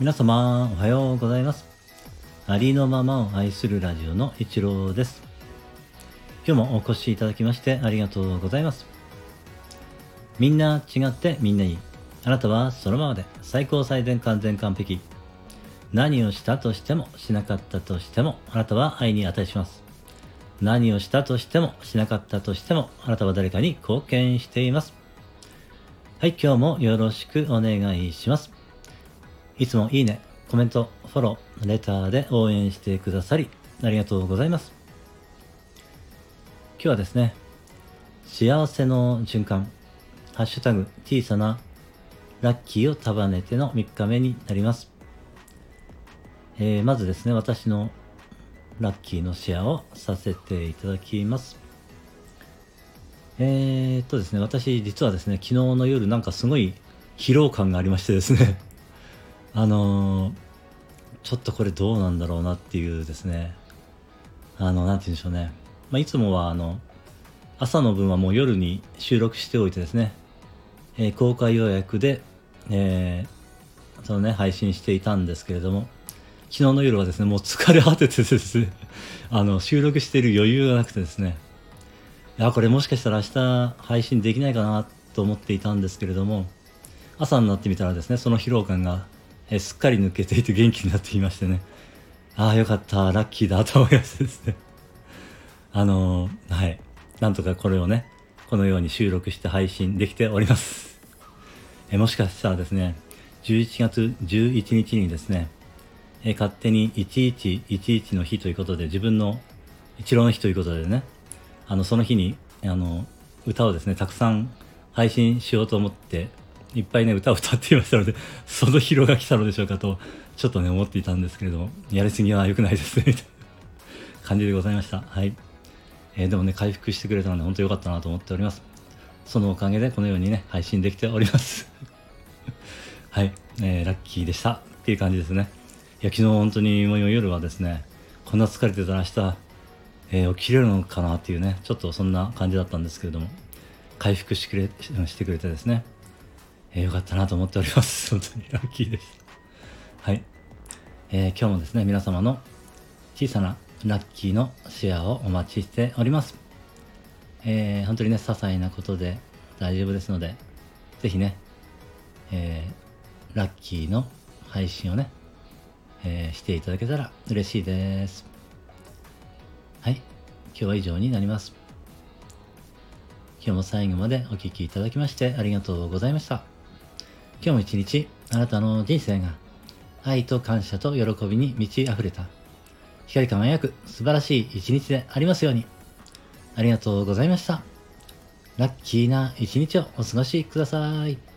皆様おはようございます。ありのままを愛するラジオの一郎です。今日もお越しいただきましてありがとうございます。みんな違ってみんないい。あなたはそのままで最高最善完全完璧。何をしたとしてもしなかったとしてもあなたは愛に値します。何をしたとしてもしなかったとしてもあなたは誰かに貢献しています。はい今日もよろしくお願いします。いつもいいね、コメント、フォロー、レターで応援してくださり、ありがとうございます。今日はですね、幸せの循環、ハッシュタグ、小さなラッキーを束ねての3日目になります。えー、まずですね、私のラッキーのシェアをさせていただきます。えー、っとですね、私実はですね、昨日の夜なんかすごい疲労感がありましてですねあのー、ちょっとこれどうなんだろうなっていうですね、あの、なんて言うんでしょうね。まあ、いつもは、あの、朝の分はもう夜に収録しておいてですね、えー、公開予約で、えー、そのね、配信していたんですけれども、昨日の夜はですね、もう疲れ果ててですね、あの、収録している余裕がなくてですね、いや、これもしかしたら明日配信できないかなと思っていたんですけれども、朝になってみたらですね、その疲労感がえすっかり抜けていて元気になっていましてね、ああ、よかった、ラッキーだと思いましてですね。あのー、はい。なんとかこれをね、このように収録して配信できております。えもしかしたらですね、11月11日にですね、え勝手に1111の日ということで、自分の一郎の日ということでね、あの、その日に、あの、歌をですね、たくさん配信しようと思っていっぱいね、歌を歌っていましたので、その疲労が来たのでしょうかと、ちょっとね、思っていたんですけれども、やりすぎは良くないですね、みたいな感じでございました。はい。えー、でもね、回復してくれたので、本当良かったなと思っております。そのおかげで、このようにね、配信できております。はい。えー、ラッキーでした。っていう感じですね。いや、昨日本当にもう夜はですね、こんな疲れてたら明日、えー、起きれるのかなっていうね、ちょっとそんな感じだったんですけれども、回復してくれしてくれてですね、えー、よかったなと思っております。本当にラッキーでした。はい。えー、今日もですね、皆様の小さなラッキーのシェアをお待ちしております。えー、本当にね、些細なことで大丈夫ですので、ぜひね、えー、ラッキーの配信をね、えー、していただけたら嬉しいです。はい。今日は以上になります。今日も最後までお聴きいただきましてありがとうございました。今日も一日、あなたの人生が愛と感謝と喜びに満ち溢れた、光り輝く素晴らしい一日でありますように。ありがとうございました。ラッキーな一日をお過ごしください。